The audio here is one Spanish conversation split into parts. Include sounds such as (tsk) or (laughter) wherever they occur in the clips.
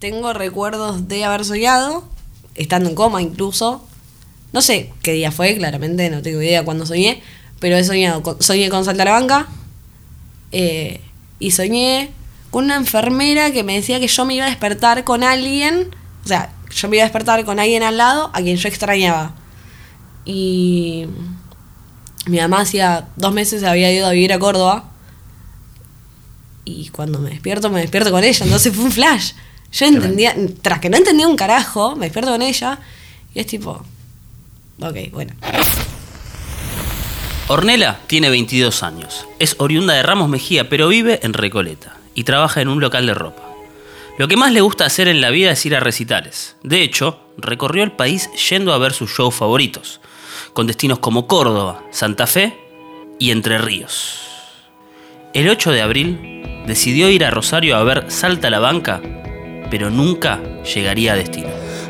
tengo recuerdos de haber soñado, estando en coma incluso. No sé qué día fue, claramente, no tengo idea cuándo soñé, pero he soñado, con- soñé con Salta a Banca eh, y soñé con una enfermera que me decía que yo me iba a despertar con alguien, o sea, yo me iba a despertar con alguien al lado a quien yo extrañaba. Y mi mamá hacía dos meses había ido a vivir a Córdoba y cuando me despierto, me despierto con ella. Entonces fue un flash. Yo entendía, tras que no entendía un carajo, me despierto con ella y es tipo, ok, bueno. Ornela tiene 22 años. Es oriunda de Ramos Mejía, pero vive en Recoleta y trabaja en un local de ropa. Lo que más le gusta hacer en la vida es ir a recitales. De hecho, recorrió el país yendo a ver sus shows favoritos, con destinos como Córdoba, Santa Fe y Entre Ríos. El 8 de abril decidió ir a Rosario a ver Salta la Banca, pero nunca llegaría a destino.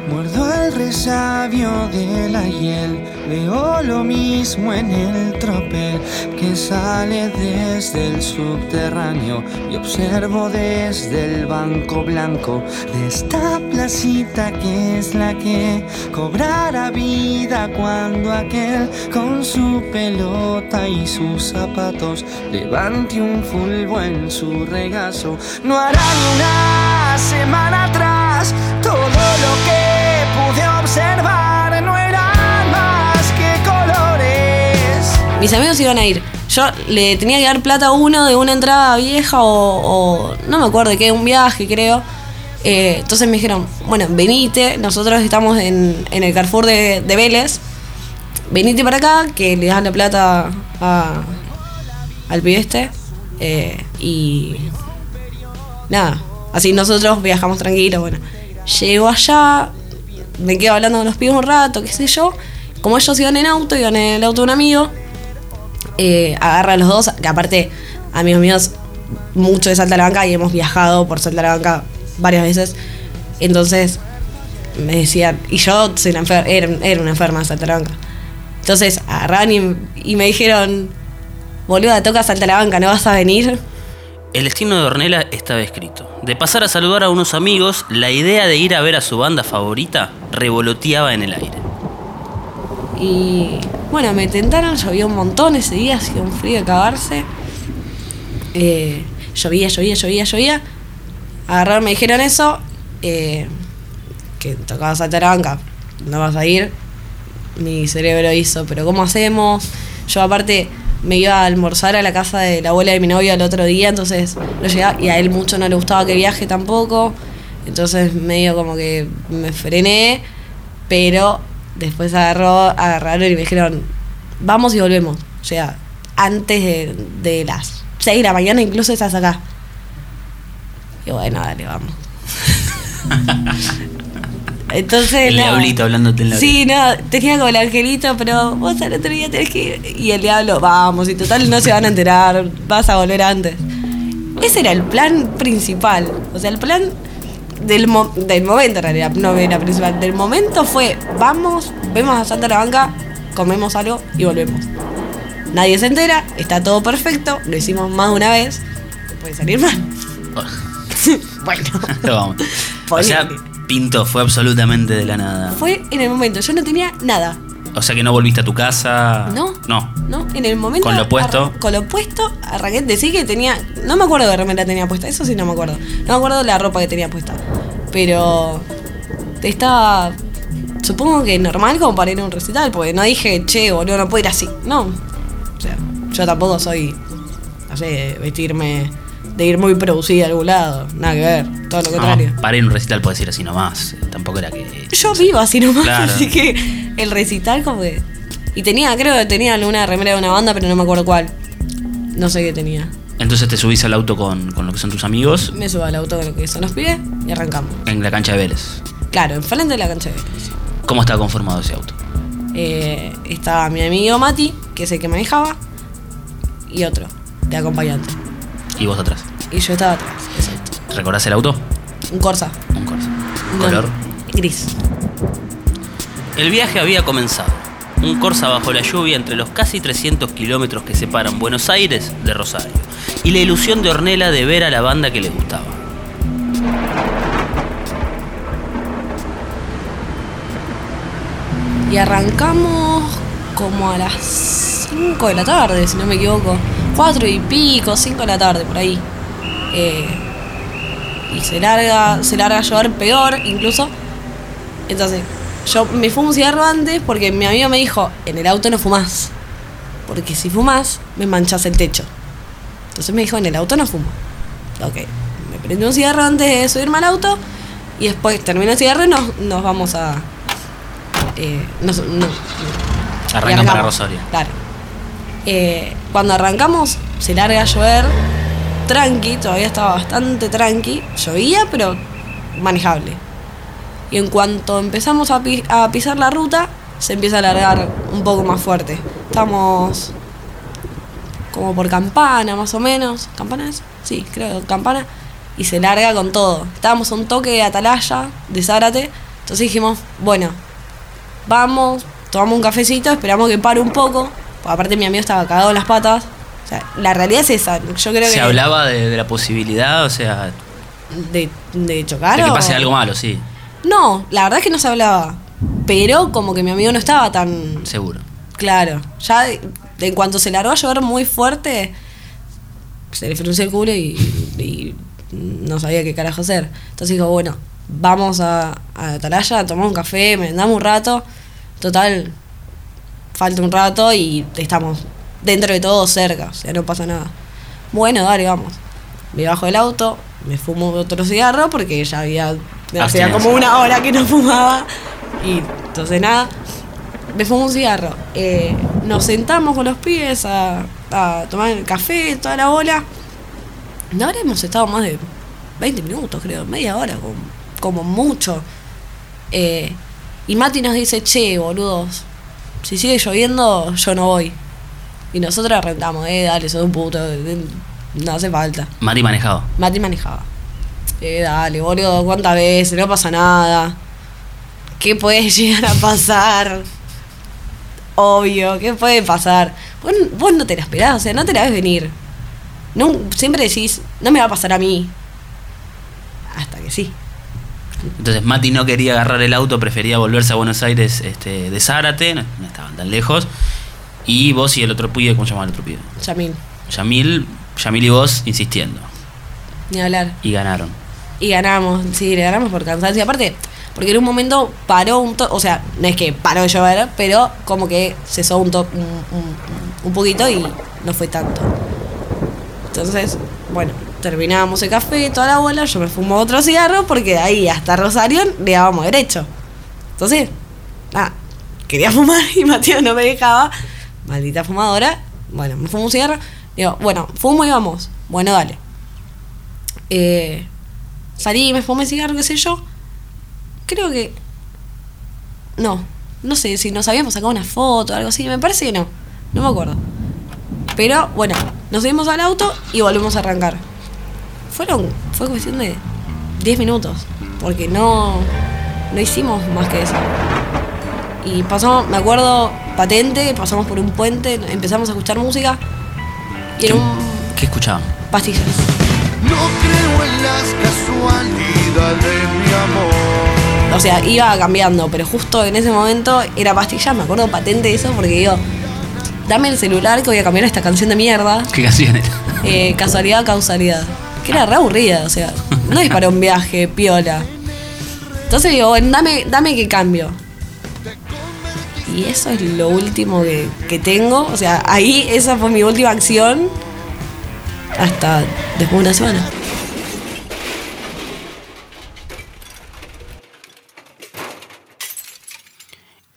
Muerdo el resabio de la hiel, veo lo mismo en el tropel que sale desde el subterráneo y observo desde el banco blanco de esta placita que es la que cobrará vida cuando aquel con su pelota y sus zapatos levante un fulbo en su regazo. No hará ni una semana atrás todo lo que pude observar no eran más que colores. Mis amigos iban a ir. Yo le tenía que dar plata a uno de una entrada vieja o, no me acuerdo qué, un viaje creo. Eh, entonces me dijeron, bueno, venite, nosotros estamos en, en el Carrefour de, de Vélez. Venite para acá, que le das la plata a- al pibe este. eh, y nada, así nosotros viajamos tranquilos, bueno. Llego allá, me quedo hablando con los pibes un rato, qué sé yo. Como ellos iban en auto, iban en el auto de un amigo, eh, agarra a los dos, que aparte, amigos míos, mucho de Salta a la Banca y hemos viajado por Salta a la Banca varias veces. Entonces, me decían, y yo soy una enfer- era, una enferma de Salta a la Banca. Entonces, agarraron y, y me dijeron, boluda, toca Salta a la Banca, ¿no vas a venir? El destino de Ornella estaba escrito. De pasar a saludar a unos amigos, la idea de ir a ver a su banda favorita revoloteaba en el aire. Y bueno, me tentaron, llovía un montón ese día, hacía un frío de cagarse. Eh, llovía, llovía, llovía, llovía. Agarraron, me dijeron eso, eh, que tocaba saltar a banca, no vas a ir. Mi cerebro hizo, pero ¿cómo hacemos? Yo aparte me iba a almorzar a la casa de la abuela de mi novio el otro día, entonces no llegaba, y a él mucho no le gustaba que viaje tampoco. Entonces medio como que me frené, pero después agarró, agarraron y me dijeron, vamos y volvemos. O sea, antes de, de las 6 de la mañana incluso estás acá. Y bueno, dale, vamos. (laughs) Entonces, El no. diablito hablándote en la Sí, no, tenía como el angelito, pero vos al otro día tenés que ir. Y el diablo, vamos, y total no se van a enterar, vas a volver antes. Ese era el plan principal. O sea, el plan del, mo- del momento en realidad, no era principal. Del momento fue, vamos, vemos a Santa la Banca, comemos algo y volvemos. Nadie se entera, está todo perfecto, lo hicimos más de una vez, puede salir mal. (laughs) bueno, (laughs) Vamos. O sea, Ponele. Pinto fue absolutamente de la nada. fue en el momento, yo no tenía nada. O sea que no volviste a tu casa. No. No. ¿No? En el momento. Con lo puesto. con lo puesto, arranqué. Decí que tenía. No me acuerdo de remera tenía puesta. Eso sí no me acuerdo. No me acuerdo la ropa que tenía puesta. Pero. Estaba. Supongo que normal como para ir a un recital. Porque no dije, che, boludo, no puedo ir así. No. O sea, yo tampoco soy. No sé, vestirme. De ir muy producida a algún lado. Nada que ver. Todo lo contrario. No, ir a un recital puedes ir así nomás. Tampoco era que. Yo vivo así nomás, Claro. así que el recital como que... Y tenía, creo que tenía una remera de una banda, pero no me acuerdo cuál. No sé qué tenía. Entonces te subís al auto con, con lo que son tus amigos Me subo al auto con lo que son los pies y arrancamos. en la cancha de Vélez. Claro, enfrente de la cancha de Vélez. ¿Cómo está conformado ese auto? Eh, estaba mi amigo Mati, que es el que manejaba, y otro, de acompañante. Y vos atrás y yo estaba atrás. ¿Recordás el auto? Un Corsa. Un Corsa. ¿Color? Gris. El viaje había comenzado. Un Corsa bajo la lluvia entre los casi 300 kilómetros que separan Buenos Aires de Rosario. Y la ilusión de Ornella de ver a la banda que le gustaba. Y arrancamos como a las 5 de la tarde, si no me equivoco. 4 y pico, 5 de la tarde, por ahí. Eh, y se larga, se larga a llover peor, incluso. Entonces, yo me fumo un cigarro antes porque mi amigo me dijo, en el auto no fumás. Porque si fumás, me manchas el techo. Entonces me dijo, en el auto no fumo. Ok, me prendí un cigarro antes de subirme al auto y después termino el cigarro y nos, nos vamos a... eh, nos- no- Arrancan para. Rosario. Claro. Eh, cuando arrancamos, se larga a llover, tranqui, todavía estaba bastante tranqui. Llovía, pero manejable. Y en cuanto empezamos a, pi- a pisar la ruta, se empieza a alargar un poco más fuerte. Estamos como por campana, más o menos. ¿Campana es? Sí, creo, campana. Y se larga con todo. Estábamos a un toque de atalaya, de Zárate. Entonces dijimos, bueno, vamos, tomamos un cafecito, esperamos que pare un poco. Aparte mi amigo estaba cagado en las patas. O sea, la realidad es esa. Yo creo Se que. hablaba de, de la posibilidad, o sea, De, de chocar. de que o- pase algo malo, sí, No, la verdad es que no se hablaba. Pero como que mi amigo no estaba tan seguro. claro. Ya en cuanto se largó a llover muy fuerte, se le frunció el culo y, y no sabía qué carajo hacer. Entonces dijo, bueno, vamos a, a Atalaya, tomamos un café, merendamos un rato. Total, falta un rato y estamos dentro de todo cerca, o sea, no pasa nada. Bueno, dale, vamos. Me bajo del auto, me fumo otro cigarro porque ya había, hacía como una hora que no (laughs) fumaba. Y entonces nada, me fumo un cigarro. Eh, nos sentamos con los pibes a, a tomar el café, toda la bola. No habremos estado más de 20 minutos, creo, media hora, como, como mucho. Eh, y Mati nos dice, che, boludos, si sigue lloviendo, yo no voy. Y nosotros arrendamos, eh, dale, sos un puto, eh, no hace falta. Mati manejado. Mati manejaba. Eh, dale, boludo, ¿cuántas veces? No pasa nada. ¿Qué puede (laughs) llegar a pasar? Obvio, ¿qué puede pasar? Vos, vos no te la esperás, o sea, no te la ves venir. No, siempre decís, no me va a pasar a mí. Hasta que sí. Entonces Mati no quería agarrar el auto, prefería volverse a Buenos Aires este, de Zárate, no, no estaban tan lejos. Y vos y el otro pibe, ¿cómo se llama el otro pibe? Yamil, Yamil, Yamil y vos insistiendo. ni hablar. Y ganaron. Y ganamos, sí, le ganamos por cansancio. Aparte, porque en un momento paró un toque, o sea, no es que paró de llover, pero como que cesó un, to- un, un- un poquito y no fue tanto. Entonces, bueno, terminábamos el café, toda la bola, yo me fumo otro cigarro porque de ahí hasta Rosario le dábamos derecho. Entonces, nada, quería fumar (laughs) y Mateo no me dejaba. Maldita fumadora. Bueno, me fumo un cigarro. Digo, bueno, fumo y vamos. Bueno, dale. Eh, salí, me fumé cigarro, qué sé yo. Creo que. No, no sé si nos habíamos sacado una foto o algo así. Me parece que no. No me acuerdo. Pero bueno, nos subimos al auto y volvemos a arrancar. Fueron. Fue cuestión de 10 minutos. Porque no. No hicimos más que eso. Y pasamos, me acuerdo, patente, pasamos por un puente, empezamos a escuchar música. Y ¿Qué, un. qué escuchaban? pastillas. No creo en las casualidades, mi amor. O sea, iba cambiando, pero justo en ese momento era pastilla, me acuerdo patente de eso, porque digo, dame el celular que voy a cambiar esta canción de mierda. ¿Qué canción era? Eh, casualidad, causalidad. Que era re aburrida, o sea, no es para un viaje, piola. Entonces digo, bueno, dame, dame que cambio. Y eso es lo último que, que tengo. O sea, ahí esa fue mi última acción. Hasta después de una semana.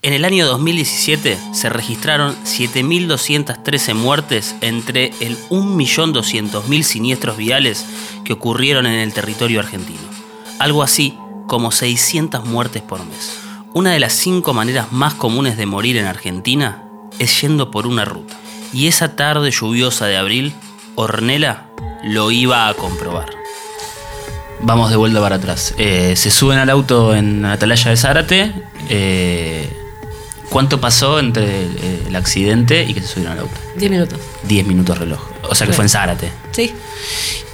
En el año 2017 se registraron 7.213 muertes entre el 1.200.000 siniestros viales que ocurrieron en el territorio argentino. Algo así como 600 muertes por mes. Una de las cinco maneras más comunes de morir en Argentina es yendo por una ruta. Y esa tarde lluviosa de abril, Ornella lo iba a comprobar. Vamos de vuelta para atrás. Eh, se suben al auto en Atalaya de Zárate. eh, ¿Cuánto pasó entre eh, el accidente y que se subieron al auto? 10 minutos. 10 minutos reloj. O sea que fue en Zárate. Sí.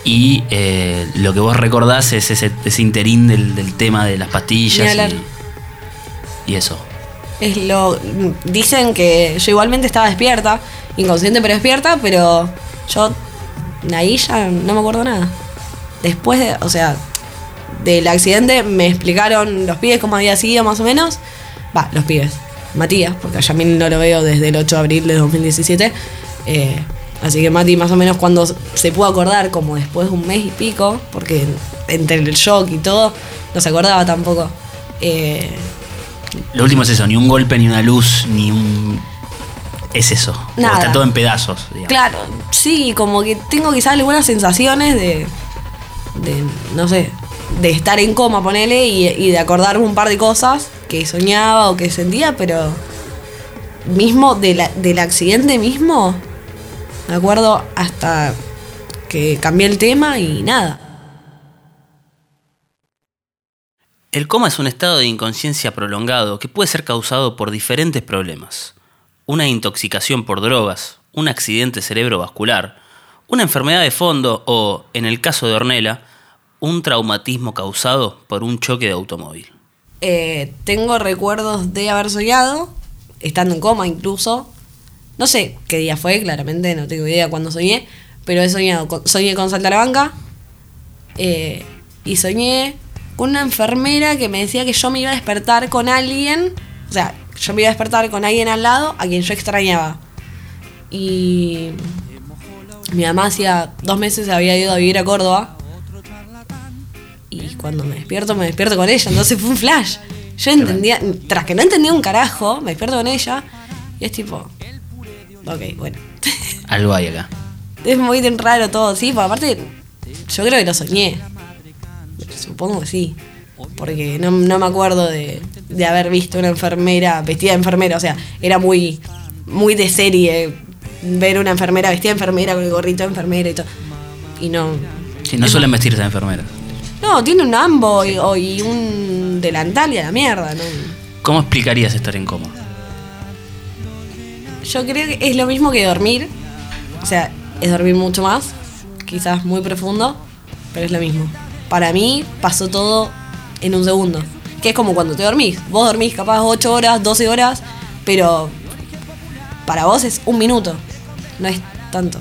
Y eh, lo que vos recordás es ese, ese interín del, del tema de las pastillas y, y eso. Es lo. Dicen que yo igualmente estaba despierta, inconsciente pero despierta, pero yo ahí ya no me acuerdo nada. Después de, o sea, del accidente me explicaron los pibes cómo había sido más o menos. Va, los pibes. Matías, porque a Yamil no lo veo desde el 8 de abril de 2017. Eh, así que Mati más o menos cuando se pudo acordar, como después de un mes y pico, porque entre el shock y todo, no se acordaba tampoco. Eh, Lo último es eso, ni un golpe, ni una luz, ni un... Es eso. Nada. Está todo en pedazos. digamos. Claro, sí, como que tengo quizás algunas sensaciones de, de no sé, de estar en coma, ponele, y, y de acordarme un par de cosas que soñaba o que sentía, pero mismo de la- del accidente mismo, me acuerdo hasta que cambié el tema y nada. El coma es un estado de inconsciencia prolongado que puede ser causado por diferentes problemas. Una intoxicación por drogas, un accidente cerebrovascular, una enfermedad de fondo o, en el caso de Ornella, un traumatismo causado por un choque de automóvil. Eh, tengo recuerdos de haber soñado, estando en coma incluso. No sé qué día fue, claramente no tengo idea cuándo soñé, pero he soñado. soñé con saltar a la banca eh, y soñé con una enfermera que me decía que yo me iba a despertar con alguien, o sea, yo me iba a despertar con alguien al lado a quien yo extrañaba. Y mi mamá hacía dos meses se había ido a vivir a Córdoba y cuando me despierto, me despierto con ella. Entonces fue un flash. Yo entendía, tras que no entendía un carajo, me despierto con ella. Y es tipo. Ok, bueno. Algo hay acá. es muy raro todo, sí. Porque aparte, yo creo que lo soñé. Supongo que sí. Porque no, no me acuerdo de, de haber visto una enfermera vestida de enfermera. O sea, era muy, muy de serie ver una enfermera vestida de enfermera con el gorrito de enfermera y todo. Y no, Sí, no suelen vestirse de enfermeras. No, tiene un ambo y, o- y un delantal y a la mierda, ¿no? ¿Cómo explicarías estar en coma? Yo creo que es lo mismo que dormir. O sea, es dormir mucho más, quizás muy profundo, pero es lo mismo. Para mí pasó todo en un segundo. Que es como cuando te dormís. Vos dormís capaz 8 horas, 12 horas, pero para vos es un minuto. No es tanto.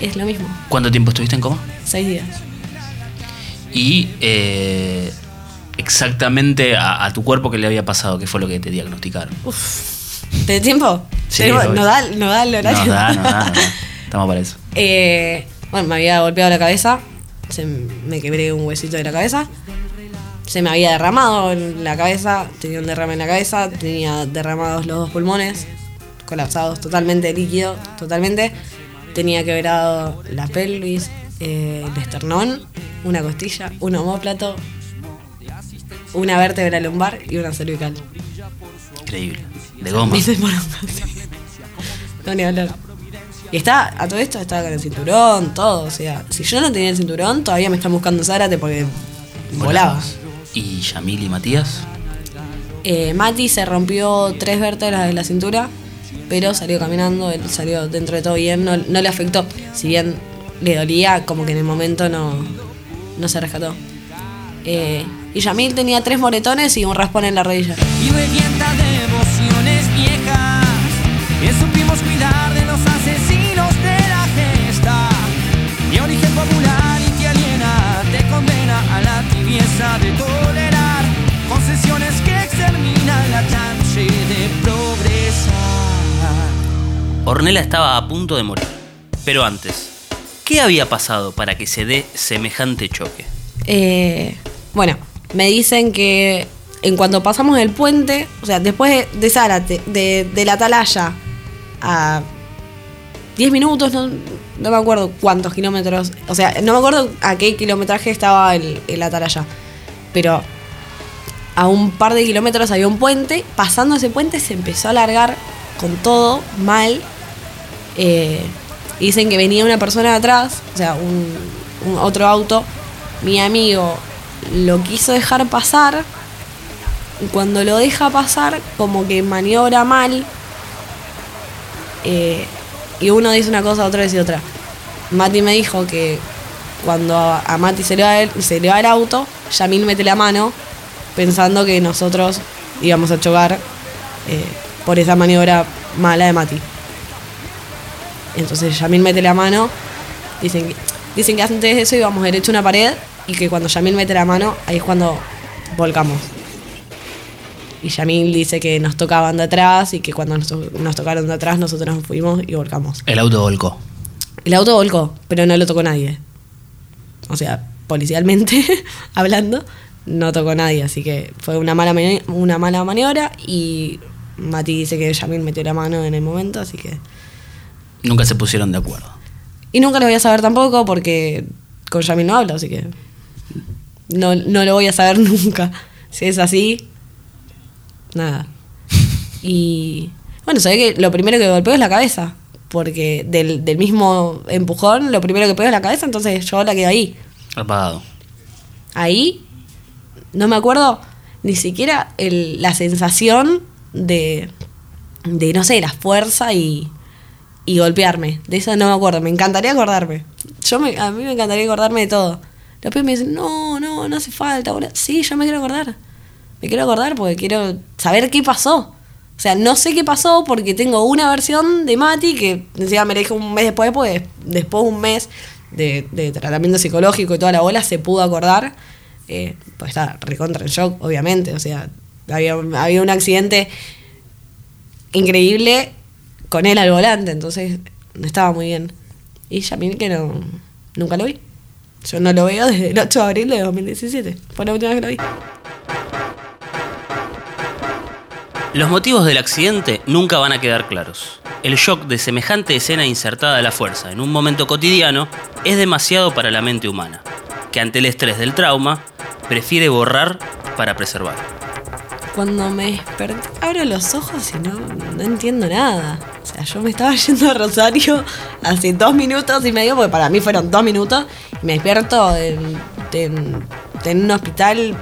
Es lo mismo. ¿Cuánto tiempo estuviste en coma? 6 días. Y eh, exactamente a, a tu cuerpo qué le había pasado, qué fue lo que te diagnosticaron. ¿Tenés tiempo? Sí, Tenemos- obvio. no, da, no da el horario. No, da, no, da, no da. Estamos para eso. (laughs) Eh, bueno, me había golpeado la cabeza, se me quebré un huesito de la cabeza, se me había derramado en la cabeza, tenía un derrame en la cabeza, tenía derramados los dos pulmones, colapsados totalmente, líquido, totalmente. Tenía quebrado la pelvis, eh, el esternón, una costilla, un homóplato, una vértebra lumbar y una cervical. Increíble. De goma. Dice por un (laughs) sí. No ni hablar. Y está, a todo esto estaba con el cinturón, todo. O sea, si yo no tenía el cinturón, todavía me están buscando Zárate porque volaba. ¿Y Yamil y Matías? Eh, Mati se rompió tres vértebras de la cintura, pero salió caminando, él salió dentro de todo bien, no, no le afectó. Si bien le dolía, como que en el momento no, no se rescató. Eh, y Yamil tenía tres moretones y un raspón en la rodilla. y revienta de emociones viejas. Ornella estaba a punto de morir. Pero antes, ¿qué había pasado para que se dé semejante choque? Eh, bueno, me dicen que en cuanto pasamos el puente, o sea, después de, Zárate, de la Atalaya a 10 minutos, no, no me acuerdo cuántos kilómetros, o sea, no me acuerdo a qué kilometraje estaba el, el Atalaya, pero a un par de kilómetros había un puente, pasando ese puente se empezó a alargar con todo mal. Eh, dicen que venía una persona de atrás, o sea, un, otro auto. Mi amigo lo quiso dejar pasar. Y cuando lo deja pasar, como que maniobra mal. eh, y uno dice una cosa, otro dice otra. Mati me dijo que cuando a, a Mati se le, va el, se le va el auto, Yamil mete la mano pensando que nosotros íbamos a chocar eh, por esa maniobra mala de Mati. Entonces Yamil mete la mano, dicen, que- dicen que antes de eso íbamos derecho a una pared y que cuando Yamil mete la mano, ahí es cuando volcamos. Y Yamil dice que nos tocaban de atrás y que cuando nos, to- nos tocaron de atrás nosotros nos fuimos y volcamos. El auto volcó. El auto volcó, pero no lo tocó nadie. O sea, policialmente (laughs) hablando, no tocó nadie, así que fue una mala, una mala maniobra y Mati dice que Yamil metió la mano en el momento, así que... Nunca se pusieron de acuerdo. Y nunca lo voy a saber tampoco porque con Yamil no hablo, así que no, no lo voy a saber (laughs) nunca. Si es así, nada. (laughs) Y bueno, sabía que lo primero que golpeo es la cabeza, porque del, del mismo empujón, lo primero que pego es la cabeza, entonces yo la quedo ahí. Apagado. Ahí, no me acuerdo ni siquiera el- la sensación de, de, no sé, la fuerza y, y golpearme. De eso no me acuerdo, me encantaría acordarme. Yo me- a mí me encantaría acordarme de todo. Después me dicen, no, no, no hace falta. boludo". Sí, yo me quiero acordar. Me quiero acordar porque quiero saber qué pasó. O sea, no sé qué pasó porque tengo una versión de Mati que encima me la dijo un mes después, pues después de un mes de, de tratamiento psicológico y toda la bola se pudo acordar. Eh, pues está recontra en shock, obviamente. O sea, había, había un accidente increíble con él al volante, entonces estaba muy bien. Y Yamil que no, nunca lo vi. Yo no lo veo desde el 8 de abril de 2017. Fue la última vez que lo vi. Los motivos del accidente nunca van a quedar claros. El shock de semejante escena insertada a la fuerza en un momento cotidiano es demasiado para la mente humana, que ante el estrés del trauma prefiere borrar para preservar. Cuando me desperté, abro los ojos y no, no entiendo nada. O sea, yo me estaba (laughs) yendo a Rosario hace dos minutos y medio, porque para mí fueron dos minutos, y me despierto en, en- un hospital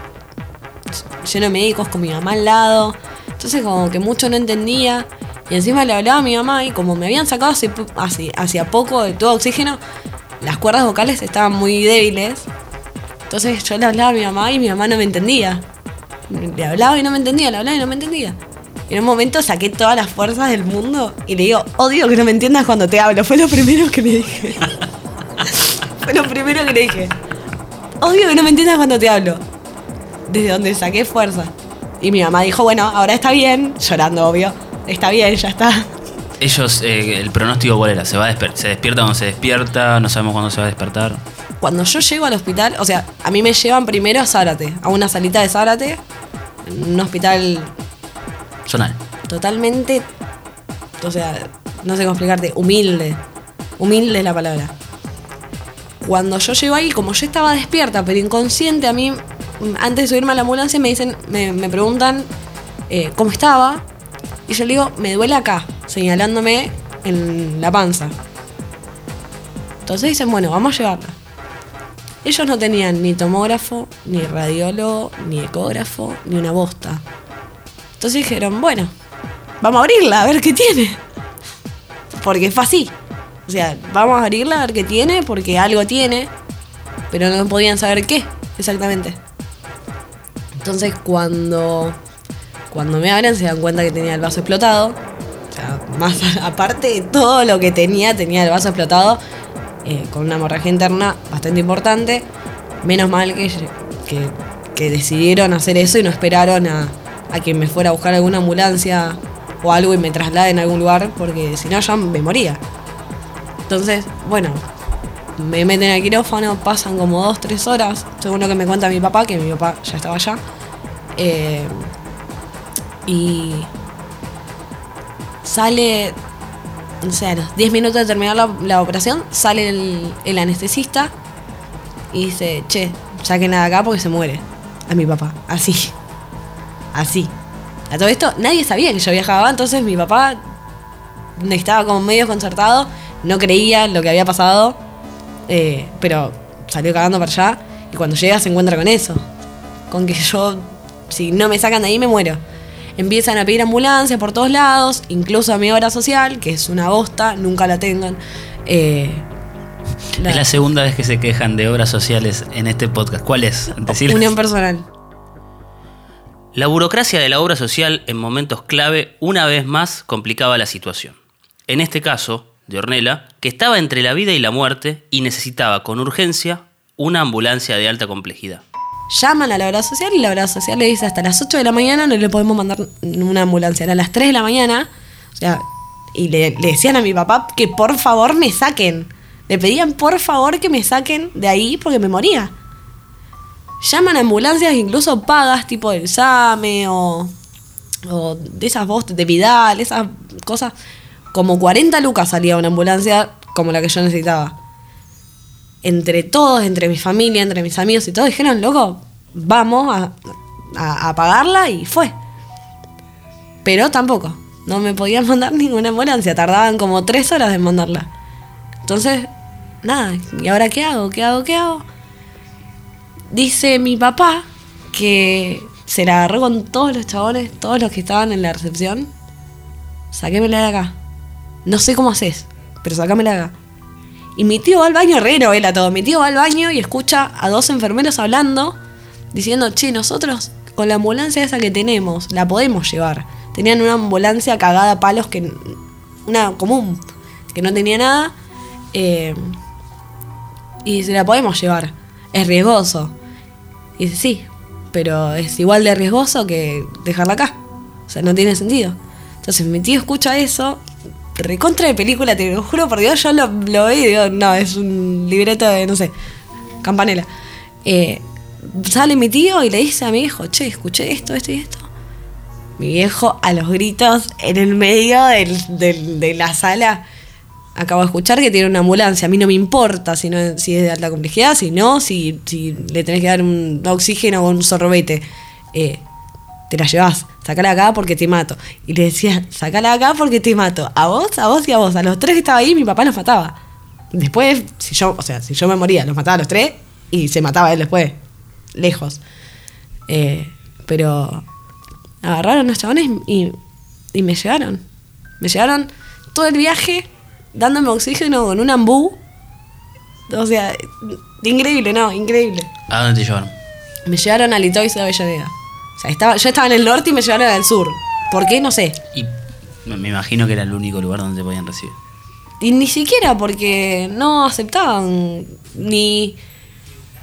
lleno de médicos con mi mamá al lado. Entonces como que mucho no entendía. Y encima le hablaba a mi mamá y como me habían sacado hace, hace, hacia poco de todo oxígeno, las cuerdas vocales estaban muy débiles. Entonces yo le hablaba a mi mamá y mi mamá no me entendía. Le hablaba y no me entendía, le hablaba y no me entendía. Y en un momento saqué todas las fuerzas del mundo y le digo, odio que no me entiendas cuando te hablo. Fue lo primero que le dije. (laughs) Fue lo primero que le dije. Odio que no me entiendas cuando te hablo. Desde donde saqué fuerza. Y mi mamá dijo, bueno, ahora está bien, llorando, obvio. Está bien, ya está. Ellos, eh, el pronóstico cuál era, se va a se despierta cuando se despierta, no sabemos cuándo se va a despertar. Cuando yo llego al hospital, o sea, a mí me llevan primero a Zárate, a una salita de Zárate, un hospital Zonal. totalmente, o sea, no sé cómo explicarte, humilde. Humilde es la palabra. Cuando yo llego ahí, como yo estaba despierta, pero inconsciente, a mí, antes de subirme a la ambulancia, me dicen, me, me preguntan eh, cómo estaba. Y yo le digo, me duele acá, señalándome en la panza. Entonces dicen, bueno, vamos a llevarla. Ellos no tenían ni tomógrafo, ni radiólogo, ni ecógrafo, ni una bosta. Entonces dijeron, bueno, vamos a abrirla a ver qué tiene. Porque fue así. O sea, vamos a abrirla a ver qué tiene, porque algo tiene, pero no podían saber qué exactamente. Entonces cuando, cuando me abren se dan cuenta que tenía el vaso explotado. O sea, más (laughs) aparte de todo lo que tenía, tenía el vaso explotado eh, con una hemorragia interna bastante importante. Menos mal que, que, decidieron hacer eso y no esperaron a, a que me fuera a buscar alguna ambulancia o algo y me trasladen a algún lugar, porque si no ya me moría. Entonces, bueno, me meten al quirófano, pasan como dos, tres horas, según lo que me cuenta mi papá, que mi papá ya estaba allá. Eh, y sale, no sé, a los 10 minutos de terminar la, operación, sale el, anestesista y dice, che, sáquenla de acá porque se muere. A mi papá, así. Así. A todo esto, nadie sabía que yo viajaba, entonces mi papá estaba como medio desconcertado, no creía lo que había pasado, eh, pero salió cagando para allá y cuando llega se encuentra con eso. Con que yo, si no me sacan de ahí, me muero. Empiezan a pedir ambulancia por todos lados, incluso a mi obra social, que es una bosta, nunca la tengan. Eh, la- Es la segunda vez que se quejan de obras sociales en este podcast. ¿Cuál es? Decirles. unión personal. La burocracia de la obra social en momentos clave una vez más complicaba la situación. En este caso, de Ornella, que estaba entre la vida y la muerte y necesitaba con urgencia una ambulancia de alta complejidad. Llaman a la obra social y la obra social le dice hasta las 8 de la mañana no le podemos mandar una ambulancia. Era a las 3 de la mañana, o sea, y le, decían a mi papá que por favor me saquen. Le pedían por favor que me saquen de ahí porque me moría. Llaman a ambulancias incluso pagas, tipo del SAME o, o de esas voz de Vidal, esas cosas. Como 40 lucas salía una ambulancia como la que yo necesitaba. Entre todos, entre mi familia, entre mis amigos y todos, dijeron, loco, vamos a pagarla y fue. Pero tampoco, no me podían (laughs) mandar ninguna ambulancia, tardaban como tres horas en mandarla. Entonces, nada, ¿y ahora qué hago? ¿Qué hago? ¿Qué hago? Dice mi papá que se la agarró con todos los chabones, todos los que estaban en la recepción. Sáquemela de acá. No sé cómo haces, pero sácamela de acá. Y mi tío va al baño, re novela todo. Mi tío va al baño y escucha a dos enfermeros hablando, diciendo, che, nosotros con la ambulancia esa que tenemos, la podemos llevar. Tenían una ambulancia cagada a palos que. Una común, que no tenía nada. eh, y se la podemos llevar. Es riesgoso. Y dice, sí, pero es igual de riesgoso que dejarla acá. O sea, no tiene sentido. Entonces mi tío escucha eso, recontra de película, te lo juro por Dios, yo lo, lo veo y digo, no, es un libreto de, no sé, campanela. Eh, sale mi tío y le dice a mi hijo, che, escuché esto, esto y esto. Mi viejo a los gritos en el medio del- de la sala. Acabo de escuchar que tiene una ambulancia. A mí no me importa si, no, si es de alta complejidad, si no, si, si le tenés que dar un oxígeno o un sorbete. Eh, te la llevas, sacala acá porque te mato. Y le decía, sacala acá porque te mato. A vos, a vos y a vos. A los tres que estaba ahí, mi papá los mataba. Después, si yo, o sea, si yo me moría, los mataba a los tres y se mataba él después. Lejos. Eh, pero agarraron a los chabones y, y me llevaron. Me llevaron todo el viaje dándome oxígeno con un ambú. O sea, increíble, no, increíble. ¿A dónde te llevaron? Me llevaron a Litois de Avellaneda. O sea, estaba, yo estaba en el norte y me llevaron al sur. ¿Por qué? No sé. Y me imagino que era el único lugar donde te podían recibir. Y ni siquiera porque no aceptaban ni,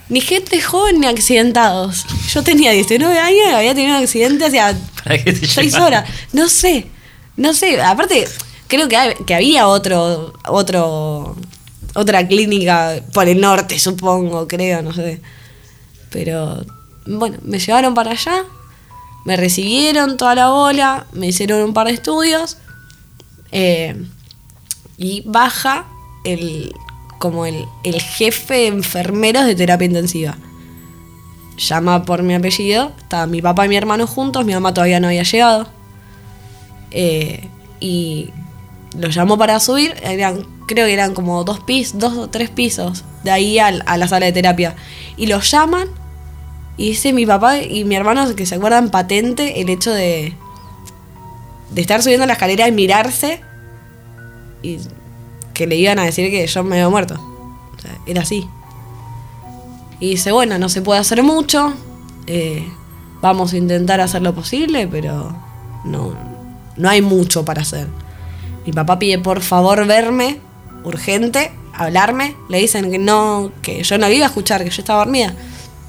ni gente joven ni accidentados. Yo tenía 19 años y había tenido un accidente hacia (laughs) ¿Para qué te 6 llevaron? horas. No sé, no sé. Aparte, creo que, hay- que había otro, otro, otra clínica por el norte, supongo, creo, no sé. Pero bueno, me llevaron para allá, me recibieron toda la bola, me hicieron un par de estudios. eh, y baja el como el, el jefe de enfermeros de terapia intensiva. Llama por mi apellido, estaban mi papá y mi hermano juntos, mi mamá todavía no había llegado. Eh, y lo llamó para subir, eran, creo que eran como dos pisos, dos o tres pisos, de ahí a la sala de terapia. Y lo llaman y dice mi papá y mi hermano que se acuerdan patente el hecho de, de estar subiendo la escalera y mirarse y que le iban a decir que yo me había muerto. Era así. Y dice, bueno, no se puede hacer mucho, eh, vamos a intentar hacer lo posible, pero no, no hay mucho para hacer. Mi papá pide por favor verme, urgente, hablarme. Le dicen que no, que yo no iba a escuchar, que yo estaba dormida.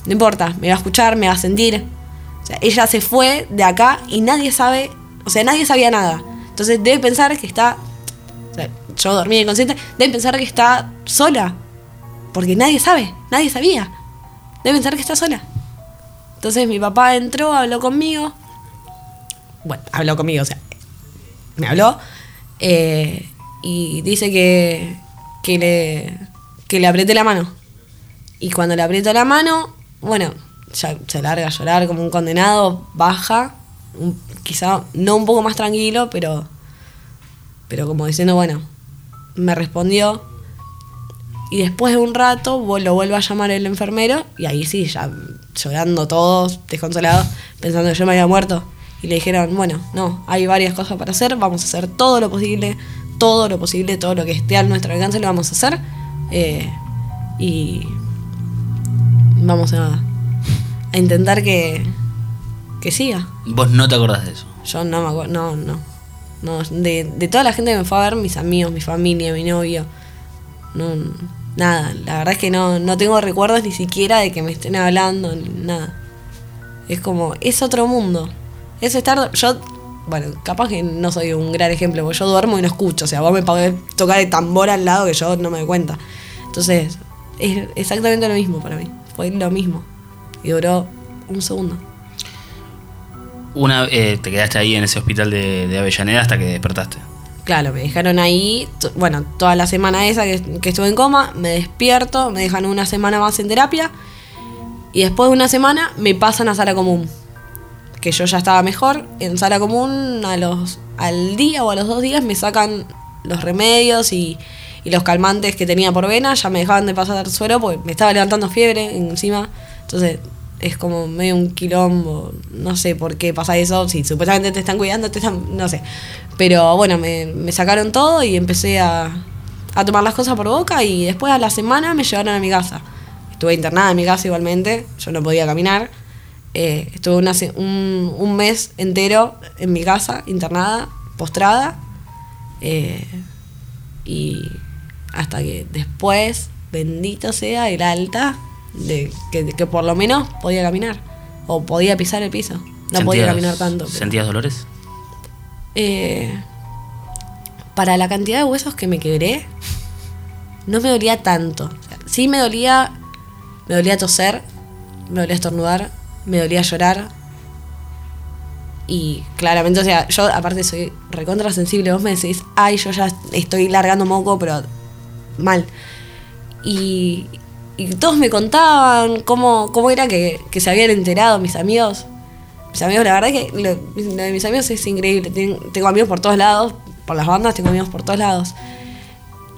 No importa, me va a escuchar, me va a sentir. O sea, ella se fue de acá y nadie sabe, o sea, nadie sabía nada. Entonces debe pensar que está, o sea, yo dormí inconsciente, debe pensar que está sola. Porque nadie sabe, nadie sabía. Debe pensar que está sola. Entonces mi papá entró, habló conmigo. Bueno, habló conmigo, o sea, me habló. eh, y dice que, que, le, que le apreté la mano. Y cuando le aprieto la mano, bueno, ya se larga a llorar como un condenado, baja, quizá no un poco más tranquilo, pero, pero como diciendo, bueno, me respondió. Y después de un rato lo vuelve a llamar el enfermero y ahí sí, ya llorando todos, desconsolados, pensando que yo me había muerto. Y le dijeron, bueno, no, hay varias cosas para hacer, vamos a hacer todo lo posible, todo lo posible, todo lo que esté a nuestro alcance lo vamos a hacer. eh, y vamos a, a intentar que, que siga. Vos no te acordás de eso. Yo no me acuerdo, no, no. no de, de toda la gente que me fue a ver, mis amigos, mi familia, mi novio. No, nada. La verdad es que no, no tengo recuerdos ni siquiera de que me estén hablando, ni nada. Es como, es otro mundo. Es estar. Yo, bueno, capaz que no soy un gran ejemplo, porque yo duermo y no escucho. O sea, vos me podés tocar el tambor al lado que yo no me doy cuenta. Entonces, es exactamente lo mismo para mí. Fue lo mismo. Y duró un segundo. Una, eh, te quedaste ahí en ese hospital de, de Avellaneda hasta que despertaste. Claro, me dejaron ahí, bueno, toda la semana esa que, que estuve en coma, me despierto, me dejan una semana más en terapia y después de una semana me pasan a sala común. Que yo ya estaba mejor, en sala común a los, al día o a los dos días me sacan los remedios y, y los calmantes que tenía por vena, ya me dejaban de pasar suero porque me estaba levantando fiebre encima. Entonces es como medio un quilombo, no sé por qué pasa eso, si supuestamente te están cuidando, te están, no sé. Pero bueno, me, me sacaron todo y empecé a, a tomar las cosas por boca y después a la semana me llevaron a mi casa. Estuve internada en mi casa igualmente, yo no podía caminar. Eh, estuve un, un mes entero en mi casa, internada, postrada. eh, y hasta que después, bendito sea el alta, de que, que por lo menos podía caminar. O podía pisar el piso. No podía ¿Sentías- caminar tanto. pero- ¿Sentías dolores? eh, para la cantidad de huesos que me quebré, no me dolía tanto. O sea, sí me dolía, me dolía toser, me dolía estornudar, me dolía llorar. Y claramente, o sea, yo aparte soy recontra sensible. Vos me decís, ay, yo ya estoy largando moco, pero mal. Y, todos me contaban cómo, cómo era que, se habían enterado mis amigos. Mis amigos, la verdad que lo, de mis amigos es increíble. Ten- Tengo amigos por todos lados, por las bandas tengo amigos por todos lados.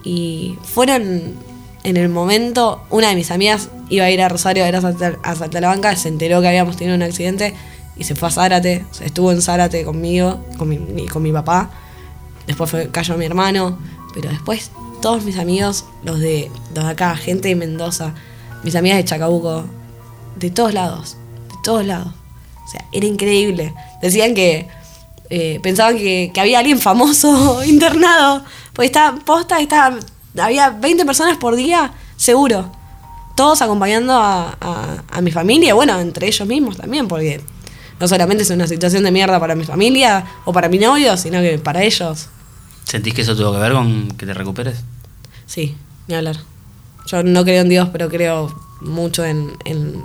Y fueron en el momento, una de mis amigas iba a ir a Rosario a ver a Salta, a la Banca, se enteró que habíamos tenido un accidente y se fue a Zárate, estuvo en Zárate conmigo, con mi, con mi papá. Después cayó mi hermano, pero después todos mis amigos, los de, los de acá, gente de Mendoza, mis amigas de Chacabuco, de todos lados, de todos lados. O sea, era increíble. Decían que eh, pensaban que, había alguien famoso (laughs) internado, porque estaba posta, estaba, había 20 personas por día, seguro. Todos acompañando a, a- a mi familia, bueno, entre ellos mismos también, porque no solamente es una situación de mierda para mi familia o para mi novio, sino que para ellos. ¿Sentís que eso tuvo que ver con que te recuperes? Sí, ni hablar. Yo no creo en Dios, pero creo mucho en. en-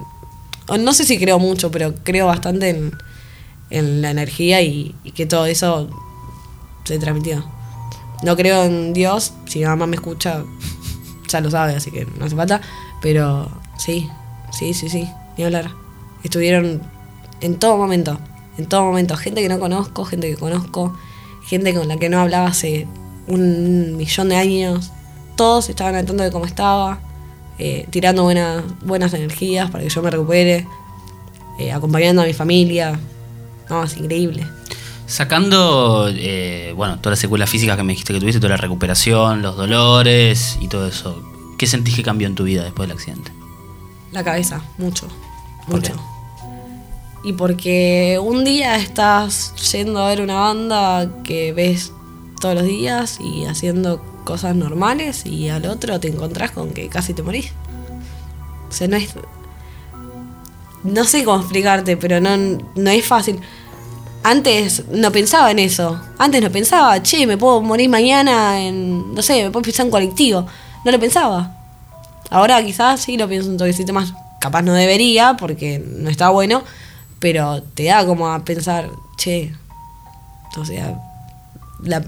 no sé si creo mucho, pero creo bastante en, en la energía y, y que todo eso se transmitió. No creo en Dios, si mi mamá me escucha, (laughs) ya lo sabe, así que no hace falta. Pero sí, sí, sí, sí, ni hablar. Estuvieron en todo momento, en todo momento. Gente que no conozco, gente que conozco, gente con la que no hablaba hace un millón de años. Todos estaban al tanto de cómo estaba, eh, tirando buenas, buenas energías para que yo me recupere, eh, acompañando a mi familia. No, es increíble. Sacando, eh, bueno, todas las secuelas físicas que me dijiste que tuviste, toda la recuperación, los dolores y todo eso, ¿qué sentís que cambió en tu vida después del accidente? La cabeza, mucho, ¿Por mucho. Y porque un día estás yendo a ver una banda que ves todos los días y haciendo cosas normales y al otro te encontrás con que casi te morís. O sea, no es... No sé cómo explicarte, pero no, no es fácil. Antes no pensaba en eso. Antes no pensaba, che, me puedo morir mañana en... No sé, me puedo pisar un colectivo. No lo pensaba. Ahora quizás sí lo pienso un toquecito más. Capaz no debería porque no está bueno, pero te da como a pensar, che, o sea, la,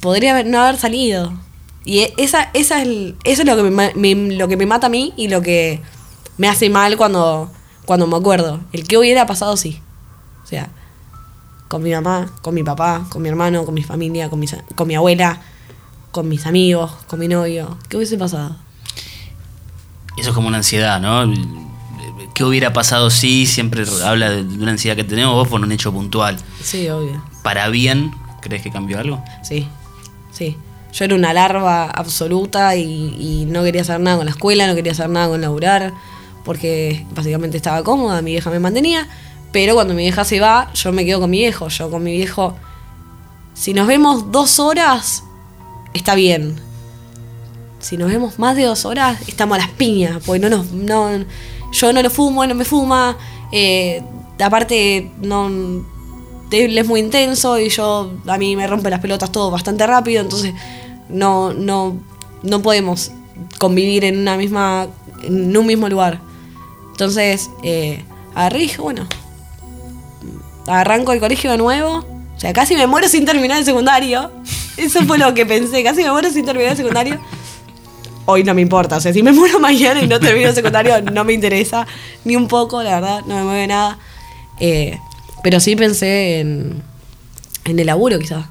podría no haber salido. Y e- esa, esa es eso es lo que me, lo que me mata a mí y lo que me hace mal cuando, cuando me acuerdo. El que hubiera pasado sí. O sea, con mi mamá, con mi papá, con mi hermano, con mi familia, con, mis, con mi abuela, con mis amigos, con mi novio. ¿Qué hubiese pasado? Eso es como una ansiedad, ¿no? ¿Qué hubiera pasado si siempre habla de una ansiedad que tenemos vos por un hecho puntual? Sí, obvio. ¿Para bien crees que cambió algo? Sí, sí. Yo era una larva absoluta y, no quería hacer nada con la escuela, no quería hacer nada con laburar, porque básicamente estaba cómoda, mi vieja me mantenía, Pero cuando mi vieja se va, yo me quedo con mi viejo. Yo con mi viejo, si nos vemos dos horas, está bien. Si nos vemos más de dos horas, estamos a las piñas. Porque no nos, no, yo no lo fumo, no me fuma. Eh, aparte, no, él es muy intenso y yo, a mí me rompe las pelotas todo bastante rápido. Entonces, no, no, no podemos convivir en una misma, en un mismo lugar. Entonces, eh, agarré bueno, arranco el colegio de nuevo. O sea, casi me muero sin terminar el secundario. (laughs) Eso fue lo que pensé, casi me muero sin terminar el secundario. Hoy no me importa, o sea, si me muero mañana y no termino el secundario, no me interesa ni un poco, la verdad, no me mueve nada. Eh, pero sí pensé en, en el laburo, quizás.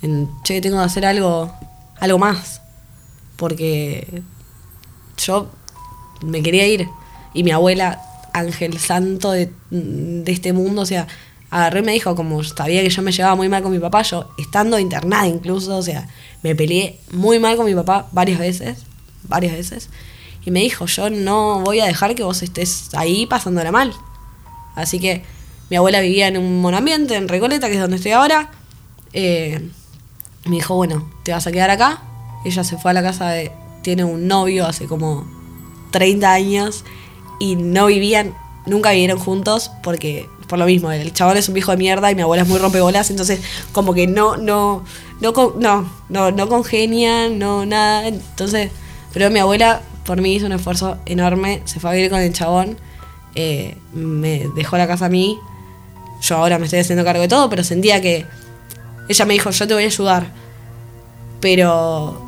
En, che, tengo que hacer algo, algo más. Porque yo me quería ir. Y mi abuela, ángel santo de, de este mundo, o sea, agarré y me dijo, como sabía que yo me llevaba muy mal con mi papá, yo estando internada incluso, o sea, me peleé muy mal con mi papá varias veces, varias veces. Y me dijo, yo no voy a dejar que vos estés ahí pasándola mal. Así que mi abuela vivía en un monambiente, en Recoleta, que es donde estoy ahora. Eh, me dijo, bueno, te vas a quedar acá. Ella se fue a la casa de... Tiene un novio hace como 30 años y no vivían, nunca vivieron juntos porque por lo mismo, el chabón es un viejo de mierda y mi abuela es muy rompebolas, entonces como que no, no, no, no, no, no congenian, no nada. Entonces, pero mi abuela por mí hizo un esfuerzo enorme, se fue a vivir con el chabón, eh, me dejó la casa a mí, yo ahora me estoy haciendo cargo de todo, pero sentía que ella me dijo, yo te voy a ayudar, pero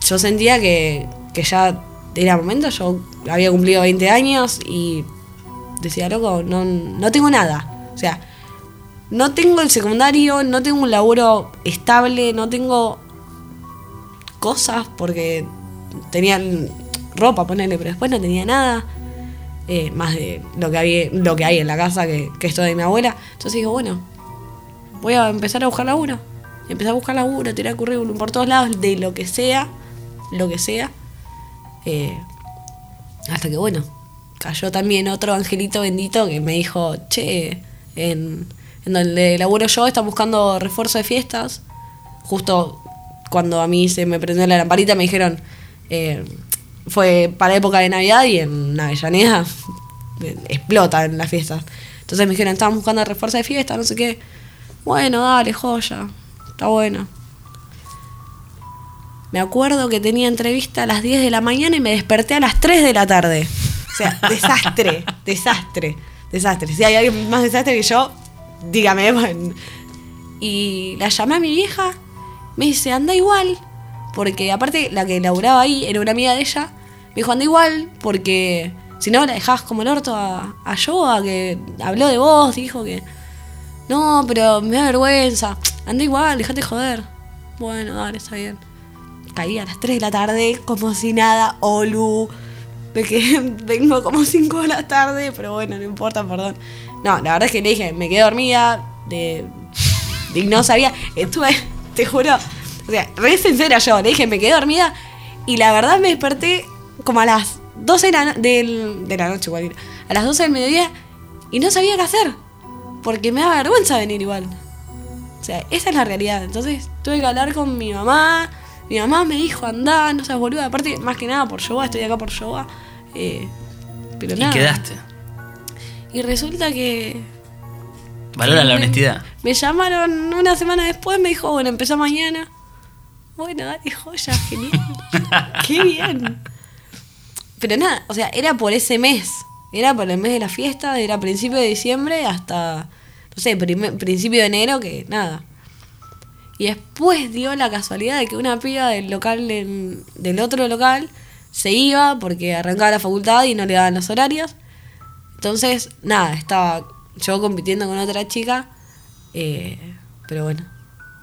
yo sentía que, que ya era momento, yo había cumplido 20 años y decía, loco, no, no tengo nada. O sea, no tengo el secundario, no tengo un laburo estable, no tengo cosas porque tenían ropa, ponerle, pero después no tenía nada. Eh, más de lo que, había, lo que hay en la casa, que, que esto de mi abuela. Entonces digo, bueno, voy a empezar a buscar laburo. Empecé a buscar laburo, tirar currículum por todos lados, de lo que sea, lo que sea. Eh, hasta que bueno, cayó también otro angelito bendito que me dijo, che, en, en donde laburo yo están buscando refuerzo de fiestas. Justo cuando a mí se me prendió la lamparita me dijeron, eh, fue para época de Navidad y en Avellaneda explota en las fiestas. Entonces me dijeron, estaban buscando refuerzo de fiesta, no sé qué. Bueno, dale, joya, está bueno. Me acuerdo que tenía entrevista a las 10 de la mañana y me desperté a las 3 de la tarde. O sea, (laughs) desastre, desastre, desastre. Si hay alguien más desastre que yo, dígame. Y la llamé a mi vieja, me dice, anda igual. Porque aparte la que laburaba ahí era una amiga de ella. Me dijo, anda igual, porque si no la dejás como el orto a, a Yoa, que habló de vos, dijo que... No, pero me da vergüenza. Anda igual, dejate joder. Bueno, dale, está bien caí a las 3 de la tarde, como si nada, Olu. De que (laughs) vengo como 5 de la tarde, pero bueno, no importa, perdón. No, la verdad es que le dije, me quedé dormida, de, de no sabía, estuve, (laughs) te juro, o sea, re sincera yo, le dije, me quedé dormida y la verdad me desperté como a las 12 de la, del, de la noche, igual, a las 12 del mediodía y no sabía qué hacer, porque me da vergüenza venir igual. O sea, esa es la realidad. Entonces tuve que hablar con mi mamá, mi mamá me dijo, andá, no seas boluda. Aparte, más que nada por yoga, estoy acá por yoga. Eh, pero nada. Y quedaste. Y resulta que. Valora la honestidad. Me llamaron una semana después, me dijo, bueno, empezó mañana. Bueno, dale, joya, genial. (laughs) Qué bien. Pero nada, o sea, era por ese mes. Era por el mes de la fiesta, era principio de diciembre hasta, no sé, principio de enero, que nada. Y después dio la casualidad de que una piba del local del otro local se iba porque arrancaba la facultad y no le daban los horarios. Entonces, nada, estaba yo compitiendo con otra chica. Eh, pero bueno.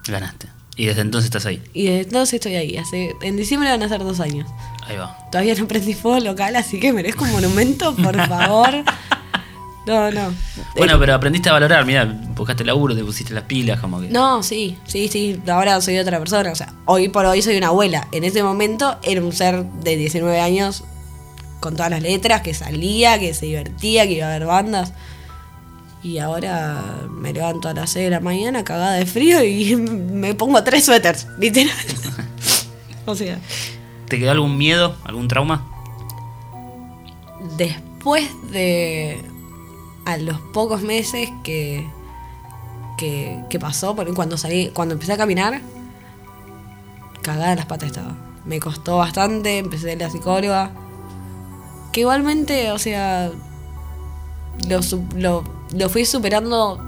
Ganaste. Y desde entonces estás ahí. Y desde entonces estoy ahí. Hace, en diciembre van a ser dos años. Ahí va. Todavía no aprendí fuego local, así que merezco un monumento, por (laughs) favor. No, no. Bueno, pero aprendiste a valorar, mira, buscaste laburo, te pusiste las pilas, como que. No, sí, sí, sí. Ahora soy otra persona. O sea, hoy por hoy soy una abuela. En ese momento era un ser de 19 años con todas las letras, que salía, que se divertía, que iba a ver bandas. Y ahora me levanto a las 6 de la mañana cagada de frío y (laughs) me pongo tres suéteres, literal. (laughs) o sea, ¿Te quedó algún miedo, algún trauma? después de a los pocos meses que que, que pasó cuando salí cuando empecé a caminar cagada en las patas estaba me costó bastante empecé a ir a la psicóloga que igualmente o sea lo, lo, lo fui superando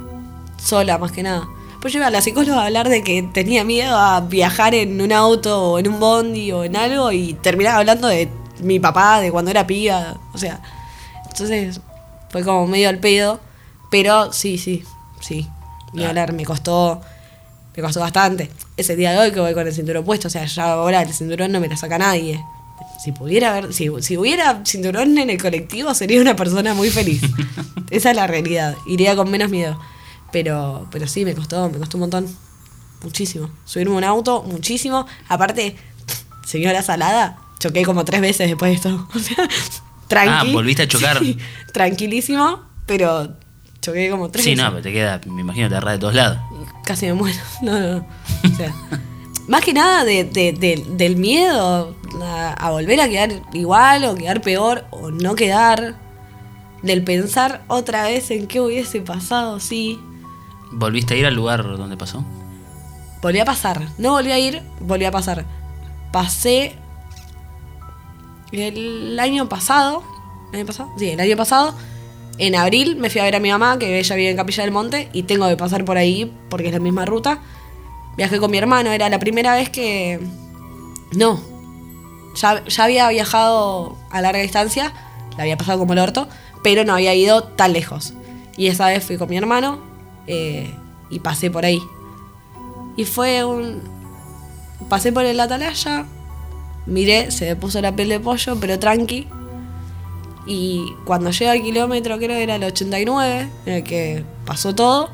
sola más que nada pues yo iba a la psicóloga a hablar de que tenía miedo a viajar en un auto o en un bondi o en algo y terminaba hablando de mi papá, de cuando era piba, o sea, entonces fue como medio al pedo, pero sí, sí, sí, ni Ah. hablar, me costó, me costó bastante. Ese día de hoy que voy con el cinturón puesto, o sea, ya ahora el cinturón no me lo saca nadie. Si pudiera haber, si, si hubiera cinturón en el colectivo, sería una persona muy feliz. (laughs) Esa es la realidad. Iría con menos miedo. Pero, pero sí, me costó, me costó un montón. Muchísimo. Subirme a un auto, muchísimo. Aparte, (tsk) señora Salada, choqué como tres veces después de esto. (laughs) O sea, tranqui. Ah, ¿volviste a chocar? Sí, tranquilísimo, pero choqué como tres Sí, veces. no, pero te queda, me imagino, te agarra de todos lados. Casi me muero. (laughs) No, no, no. O sea, más que nada de, de- de- del miedo a, a volver a quedar igual o quedar peor o no quedar. Del pensar otra vez en qué hubiese pasado, sí. ¿Volviste a ir al lugar donde pasó? Volví a pasar. No volví a ir, volví a pasar. Pasé el año pasado. ¿El año pasado? Sí, el año pasado. En abril me fui a ver a mi mamá, que ella vive en Capilla del Monte, y tengo que pasar por ahí porque es la misma ruta. Viajé con mi hermano, era la primera vez que. No. Ya, había viajado a larga distancia, la había pasado como el orto, pero no había ido tan lejos. Y esa vez fui con mi hermano eh, y pasé por ahí. Y fue un. Pasé por el Atalaya, miré, se me puso la piel de pollo, pero tranqui. Y cuando llega al kilómetro, creo que era el 89, en el que pasó todo,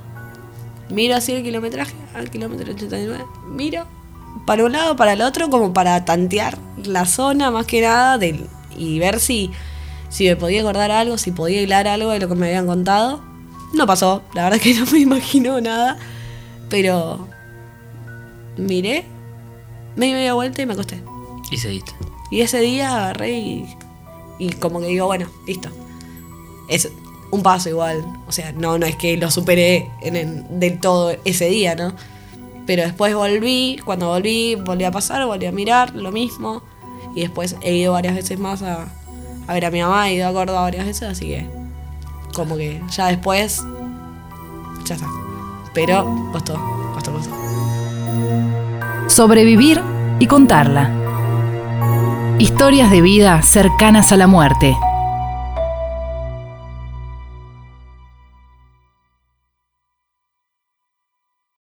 miro así el kilometraje, al kilómetro 89, miro para un lado, para el otro, como para tantear la zona más que nada del, y ver si, si me podía acordar algo, si podía hilar algo de lo que me habían contado. No pasó, la verdad que (laughs) no me imagino nada, pero miré, me di media vuelta y me acosté. Y seguiste. Y ese día agarré y, y como que digo, bueno, listo. Es un paso igual. O sea, no, no es que lo superé en el- del todo ese día, ¿no? Pero después volví, cuando volví, volví a pasar, volví a mirar, lo mismo. Y después he ido varias veces más a, a ver a mi mamá, he ido a Córdoba varias veces, así que como que ya después, ya está. Pero costó, costó, costó. Sobrevivir y contarla. Historias de vida cercanas a la muerte.